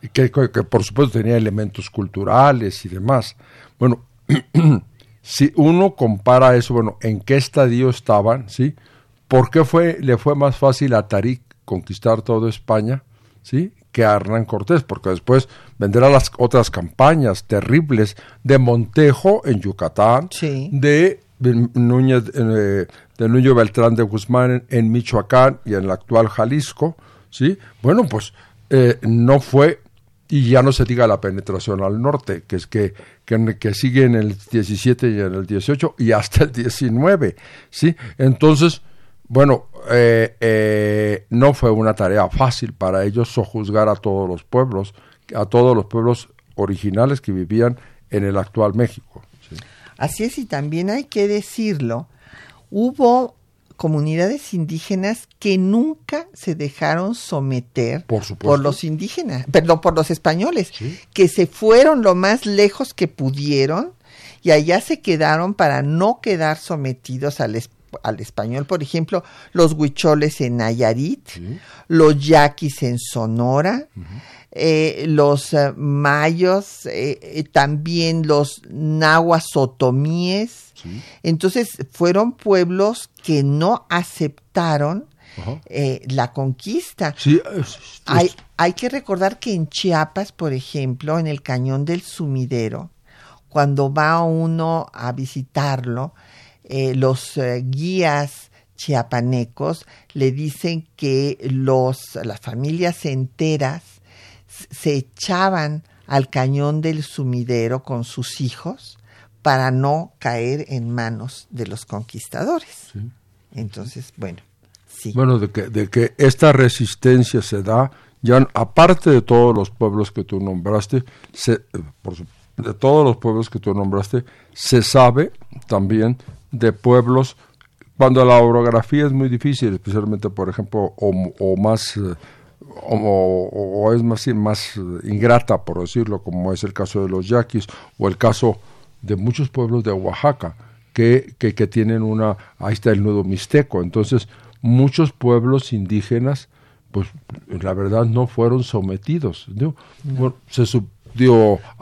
que, por supuesto tenía elementos culturales y demás. Bueno, si uno compara eso, bueno, ¿en qué estadio estaban? ¿Sí? ¿Por qué fue, le fue más fácil a Tarik conquistar toda España? ¿Sí? que a Hernán Cortés, porque después vendrán las otras campañas terribles de Montejo en Yucatán, Sí. de Núñez, eh, de Nuño Beltrán de Guzmán en, Michoacán y en el actual Jalisco, ¿sí? Bueno, pues eh, no fue, y ya no se diga la penetración al norte, que es que, que, que sigue en el 17 y en el 18 y hasta el 19, ¿sí? Entonces, bueno, eh, eh, no fue una tarea fácil para ellos sojuzgar a todos los pueblos, a todos los pueblos originales que vivían en el actual México. ¿sí? Así es, y también hay que decirlo, hubo comunidades indígenas que nunca se dejaron someter Por por los indígenas, perdón, por los españoles, Sí. que se fueron lo más lejos que pudieron y allá se quedaron para no quedar sometidos al, es- al español, por ejemplo, los huicholes en Nayarit, los yaquis en Sonora, eh, los eh, mayos, eh, también los nahuas otomíes. Entonces fueron pueblos que no aceptaron la conquista. hay, hay que recordar que en Chiapas, por ejemplo, en el cañón del sumidero, cuando va uno a visitarlo, los guías chiapanecos le dicen que los, las familias enteras se echaban al cañón del sumidero con sus hijos para no caer en manos de los conquistadores. Entonces, bueno, sí. Bueno, de que, de que esta resistencia se da, ya aparte de todos los pueblos que tú nombraste, se, de todos los pueblos que tú nombraste, se sabe también de pueblos cuando la orografía es muy difícil, especialmente, por ejemplo, o, más... Eh, o, es más, más ingrata, por decirlo, como es el caso de los yaquis o el caso de muchos pueblos de Oaxaca, que, que, tienen una, ahí está el nudo mixteco. Entonces, muchos pueblos indígenas, pues la verdad no fueron sometidos. se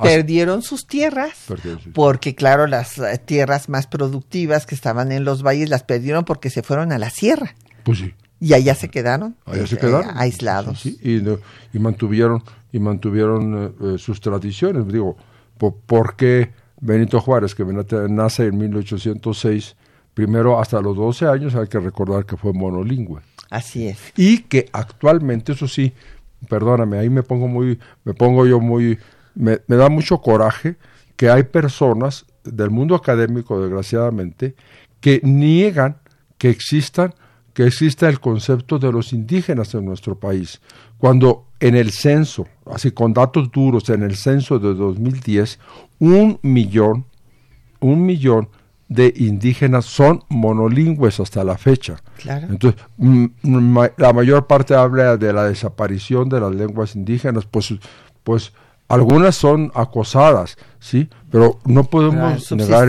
perdieron sus tierras, porque claro, las eh, tierras más productivas que estaban en los valles las perdieron porque se fueron a la sierra. Pues sí. Y allá se quedaron, allá se quedaron. Eh, aislados. y, y, mantuvieron, y mantuvieron eh, eh, sus tradiciones. Digo, ¿por, qué Benito Juárez, que nace en 1806, primero hasta los 12 años, hay que recordar que fue monolingüe? Así es. Y que actualmente, eso sí, perdóname, ahí me pongo muy, me pongo yo muy, me, me da mucho coraje que hay personas del mundo académico, desgraciadamente, que niegan que existan que exista el concepto de los indígenas en nuestro país, cuando en el censo, así con datos duros, en el censo de 2010, un millón, un millón de indígenas son monolingües hasta la fecha. Entonces, la mayor parte habla de la desaparición de las lenguas indígenas, pues, pues algunas son acosadas, ¿sí? Pero no podemos negar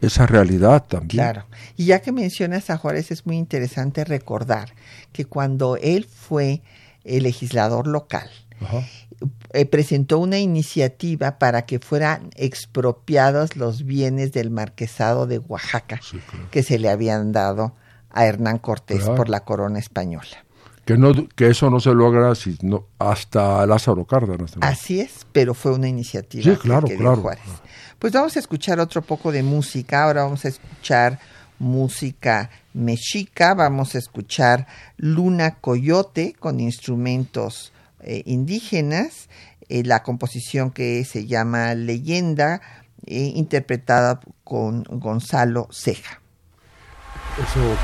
esa realidad también. Claro. Y ya que mencionas a Juárez, es muy interesante recordar que cuando él fue el legislador local, eh, presentó una iniciativa para que fueran expropiados los bienes del marquesado de Oaxaca que se le habían dado a Hernán Cortés por la corona española que no que eso no se logra sino hasta Lázaro Cárdenas. Así es, pero fue una iniciativa. Sí, claro, claro. Pues vamos a escuchar otro poco de música. Ahora vamos a escuchar música mexica. Vamos a escuchar Luna Coyote con instrumentos eh, indígenas. Eh, la composición que se llama Leyenda, eh, interpretada con Gonzalo Ceja. Eso,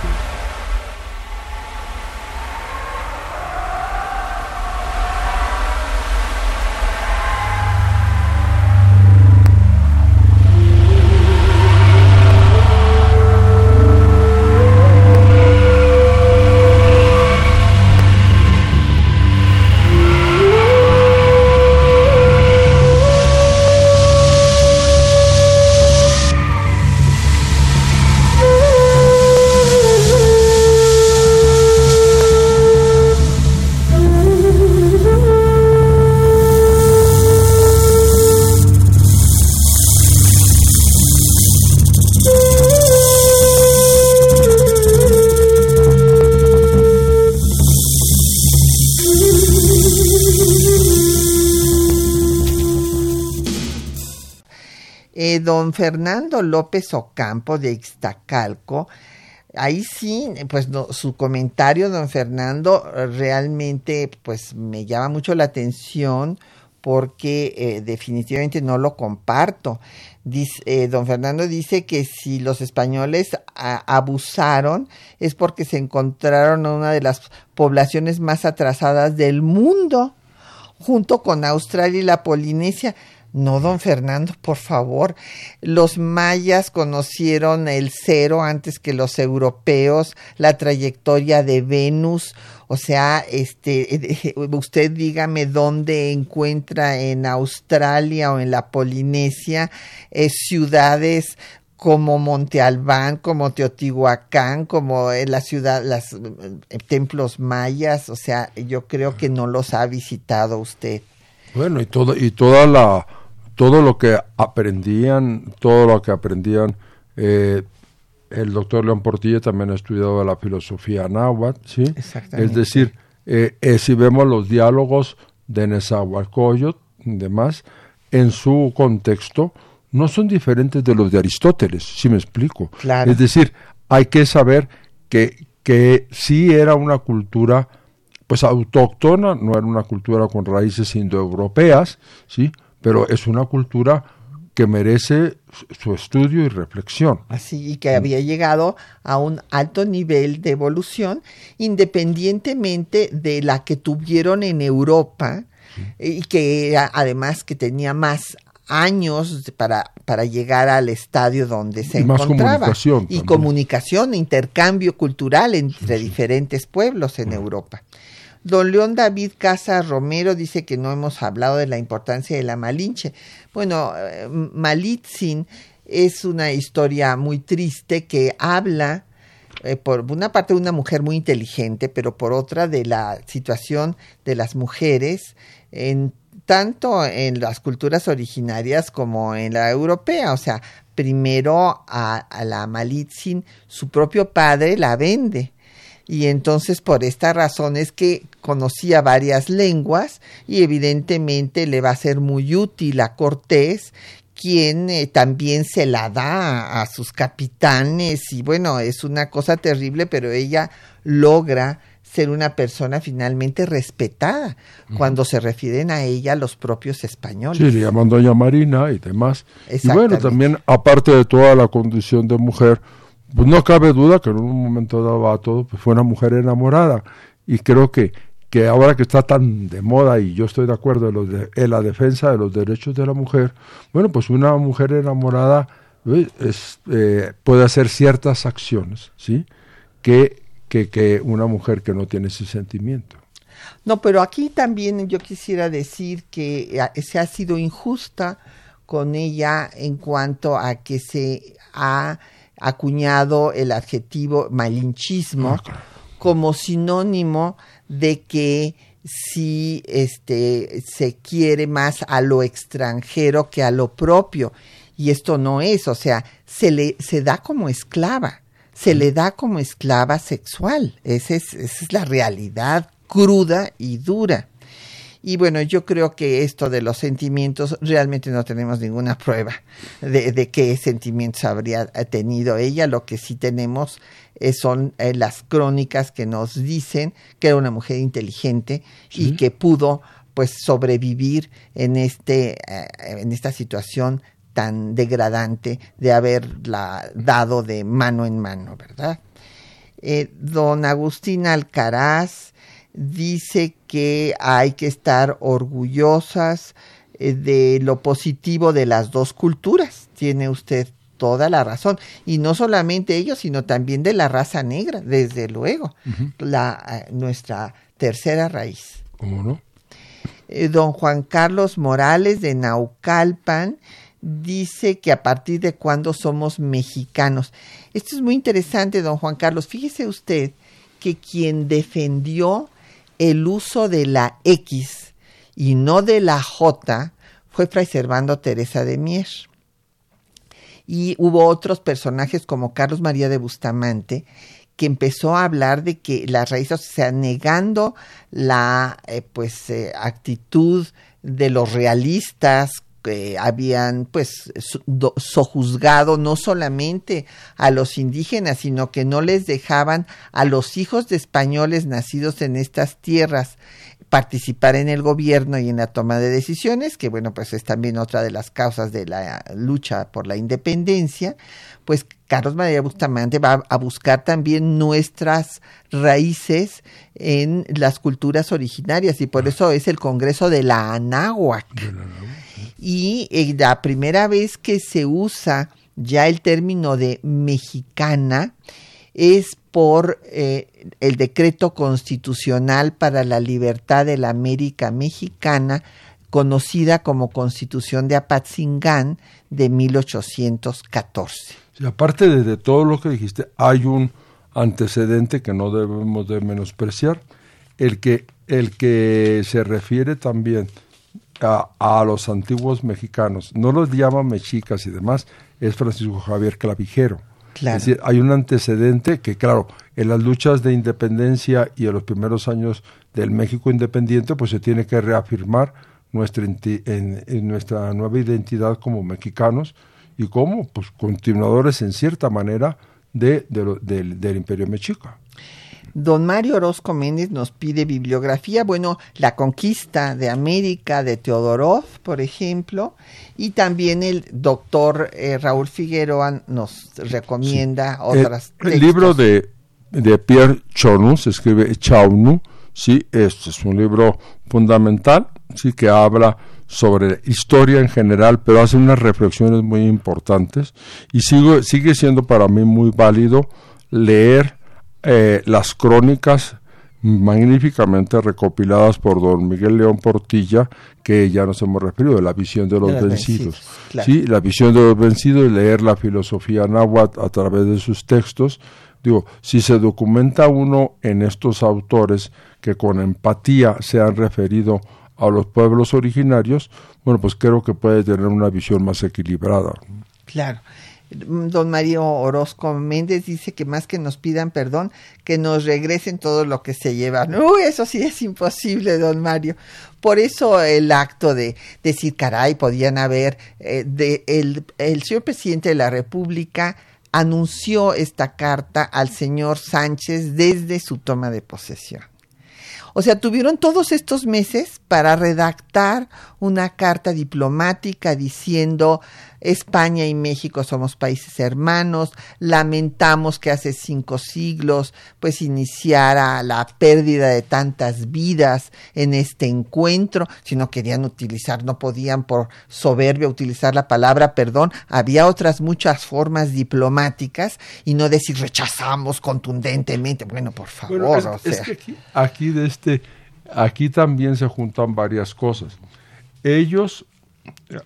don Fernando López Ocampo de Ixtacalco, ahí sí, pues su comentario, don Fernando, realmente pues me llama mucho la atención porque eh, definitivamente no lo comparto. Dice, eh, don Fernando dice que si los españoles abusaron es porque se encontraron a una de las poblaciones más atrasadas del mundo, junto con Australia y la Polinesia. No, don Fernando, por favor. Los mayas conocieron el cero antes que los europeos, la trayectoria de Venus. O sea, este, usted dígame dónde encuentra en Australia o en la Polinesia eh, ciudades como Monte Albán, como Teotihuacán, como en la ciudad, los templos mayas, o sea, yo creo que no los ha visitado usted. Bueno, y todo y toda la todo lo que aprendían, todo lo que aprendían eh, el doctor León Portilla también ha estudiado la filosofía náhuatl, ¿sí? Es decir, eh, eh, si vemos los diálogos de Nezahualcóyotl y demás, en su contexto, no son diferentes de los de Aristóteles, si me explico. Es decir, hay que saber que, que sí era una cultura pues autóctona, no era una cultura con raíces indoeuropeas, ¿sí? Pero es una cultura que merece su estudio y reflexión. Así, y que había llegado a un alto nivel de evolución, independientemente de la que tuvieron en Europa, y que además que tenía más años para, para llegar al estadio donde se y encontraba. comunicación y comunicación, intercambio cultural entre diferentes pueblos en Europa. Don León David Casa Romero dice que no hemos hablado de la importancia de la Malinche. Bueno, eh, Malitzin es una historia muy triste que habla eh, por una parte de una mujer muy inteligente, pero por otra de la situación de las mujeres en tanto en las culturas originarias como en la europea. O sea, primero a, la Malitzin, su propio padre la vende. Y entonces por esta razón es que conocía varias lenguas y evidentemente le va a ser muy útil a Cortés quien eh, también se la da a sus capitanes y bueno, es una cosa terrible, pero ella logra ser una persona finalmente respetada cuando se refieren a ella los propios españoles. Sí, le llaman Doña Marina y demás. Y bueno, también aparte de toda la condición de mujer, pues no cabe duda que en un momento dado a todo, pues fue una mujer enamorada. Y creo que, que ahora que está tan de moda, y yo estoy de acuerdo en, de, en la defensa de los derechos de la mujer, bueno, pues una mujer enamorada eh, eh, puede hacer ciertas acciones, ¿sí? Que que, una mujer que no tiene ese sentimiento. No, pero aquí también yo quisiera decir que eh, se ha sido injusta con ella en cuanto a que se ha acuñado el adjetivo malinchismo ah, como sinónimo de que si este se quiere más a lo extranjero que a lo propio y esto no es, o sea, se le se da como esclava se le da como esclava sexual. Esa es, esa es la realidad cruda y dura. Y bueno, yo creo que esto de los sentimientos, realmente no tenemos ninguna prueba de, de qué sentimientos habría tenido ella. Lo que sí tenemos eh, son eh, las crónicas que nos dicen que era una mujer inteligente y que pudo pues sobrevivir en este eh, en esta situación tan degradante de haberla dado de mano en mano, ¿verdad? Eh, don Agustín Alcaraz dice que hay que estar orgullosas eh, de lo positivo de las dos culturas. Tiene usted toda la razón. Y no solamente ellos, sino también de la raza negra, desde luego, la, eh, nuestra tercera raíz. ¿Cómo no? don Juan Carlos Morales de Naucalpan dice que a partir de cuándo somos mexicanos. Esto es muy interesante, don Juan Carlos. Fíjese usted que quien defendió el uso de la X y no de la J fue Fray Servando Teresa de Mier. Y hubo otros personajes como Carlos María de Bustamante que empezó a hablar de que las raíces, o sea, negando la eh, pues eh, actitud de los realistas que habían pues sojuzgado no solamente a los indígenas, sino que no les dejaban a los hijos de españoles nacidos en estas tierras participar en el gobierno y en la toma de decisiones, que bueno, pues es también otra de las causas de la lucha por la independencia, pues Carlos María Bustamante va a buscar también nuestras raíces en las culturas originarias y por eso es el Congreso de la Anáhuac y eh, la primera vez que se usa ya el término de mexicana es por eh, el decreto constitucional para la libertad de la América Mexicana, conocida como Constitución de Apatzingán de 1814. Y aparte de, todo lo que dijiste, hay un antecedente que no debemos de menospreciar, el que, el que se refiere también a, a los antiguos mexicanos, no los llama mexicas y demás, es Francisco Javier Clavijero. Es decir, hay un antecedente que, claro, en las luchas de independencia y en los primeros años del México independiente, pues se tiene que reafirmar nuestra, en, nuestra nueva identidad como mexicanos y como pues, continuadores en cierta manera de, del Imperio Mexica. Don Mario Orozco Méndez nos pide bibliografía, bueno, La conquista de América de Teodorov, por ejemplo, y también el doctor eh, Raúl Figueroa nos recomienda otras. El, el libro de, de Pierre Chonu, se escribe Chaunu, sí, este es un libro fundamental, sí, que habla sobre historia en general, pero hace unas reflexiones muy importantes y sigo, sigue siendo para mí muy válido leer eh, las crónicas magníficamente recopiladas por don Miguel León Portilla, que ya nos hemos referido, de la visión de los, vencidos. Sí, la visión de los vencidos y leer la filosofía náhuatl a través de sus textos. Digo, si se documenta uno en estos autores que con empatía se han referido a los pueblos originarios, bueno, pues creo que puede tener una visión más equilibrada. Claro. Don Mario Orozco Méndez dice que más que nos pidan perdón, que nos regresen todo lo que se llevan. Uy, eso sí es imposible, don Mario. Por eso el acto de decir, caray, podían haber, eh, de, el, el señor presidente de la República anunció esta carta al señor Sánchez desde su toma de posesión. O sea, tuvieron todos estos meses para redactar una carta diplomática diciendo España y México somos países hermanos, lamentamos que hace cinco siglos pues iniciara la pérdida de tantas vidas en este encuentro, si no querían utilizar, no podían por soberbia utilizar la palabra perdón, había otras muchas formas diplomáticas y no decir rechazamos contundentemente, bueno, por favor. es, que aquí, aquí, de este, aquí también se juntan varias cosas. Ellos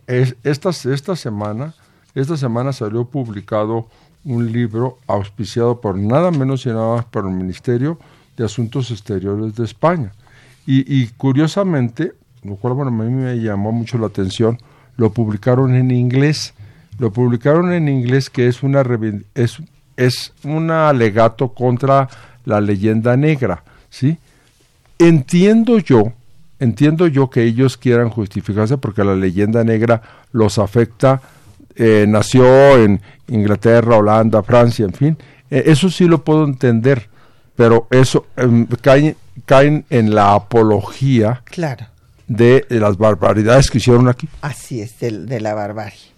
es, esta, esta, semana, esta semana salió publicado un libro auspiciado por nada menos y nada más por el Ministerio de Asuntos Exteriores de España. Y, curiosamente, lo cual bueno, a mí me llamó mucho la atención, lo publicaron en inglés. Lo publicaron en inglés que es una es, es un alegato contra la leyenda negra, ¿sí? Entiendo yo entiendo yo que ellos quieran justificarse porque la leyenda negra los afecta, eh, nació en Inglaterra, Holanda, Francia, en fin, eh, eso sí lo puedo entender, pero eso em, caen, caen en la apología claro. de, las barbaridades que hicieron aquí. Así es, de la barbarie.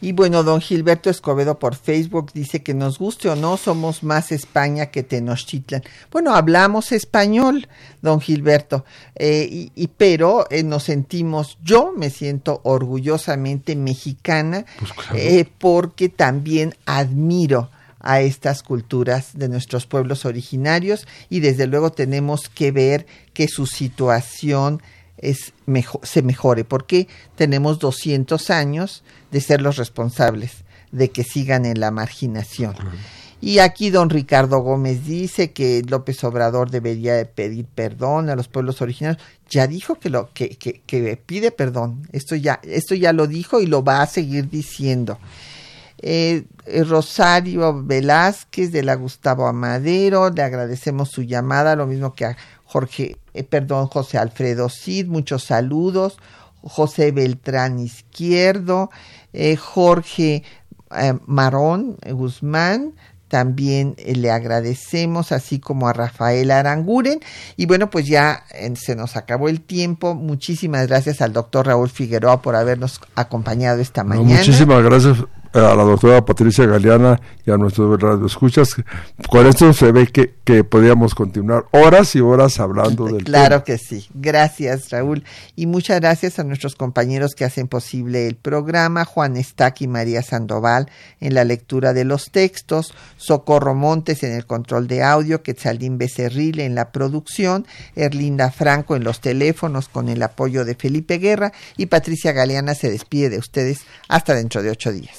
Y bueno, don Gilberto Escobedo por Facebook dice que nos guste o no, somos más España que Tenochtitlan. Bueno, hablamos español, don Gilberto, eh, y, pero eh, nos sentimos, yo me siento orgullosamente mexicana pues eh, porque también admiro a estas culturas de nuestros pueblos originarios y desde luego tenemos que ver que su situación es mejor, se mejore, porque tenemos 200 años de ser los responsables de que sigan en la marginación. Y aquí don Ricardo Gómez dice que López Obrador debería de pedir perdón a los pueblos originarios. Ya dijo que lo que, que, que pide perdón. Esto ya esto ya lo dijo y lo va a seguir diciendo. Eh, eh, Rosario Velázquez de la Gustavo Amadero, le agradecemos su llamada, lo mismo que a Jorge, eh, perdón, José Alfredo Cid, muchos saludos, José Beltrán Izquierdo, Jorge Marón Guzmán, también le agradecemos, así como a Rafael Aranguren. Y bueno, pues ya se nos acabó el tiempo. Muchísimas gracias al doctor Raúl Figueroa por habernos acompañado esta mañana. muchísimas gracias a la doctora Patricia Galeana y a nuestros escuchas. Con esto se ve que, que podríamos continuar horas y horas hablando del Claro que sí. Gracias, Raúl. Y muchas gracias a nuestros compañeros que hacen posible el programa, Juan Estac y María Sandoval en la lectura de los textos, Socorro Montes en el control de audio, Quetzalín Becerril en la producción, Erlinda Franco en los teléfonos con el apoyo de Felipe Guerra y Patricia Galeana se despide de ustedes hasta dentro de ocho días.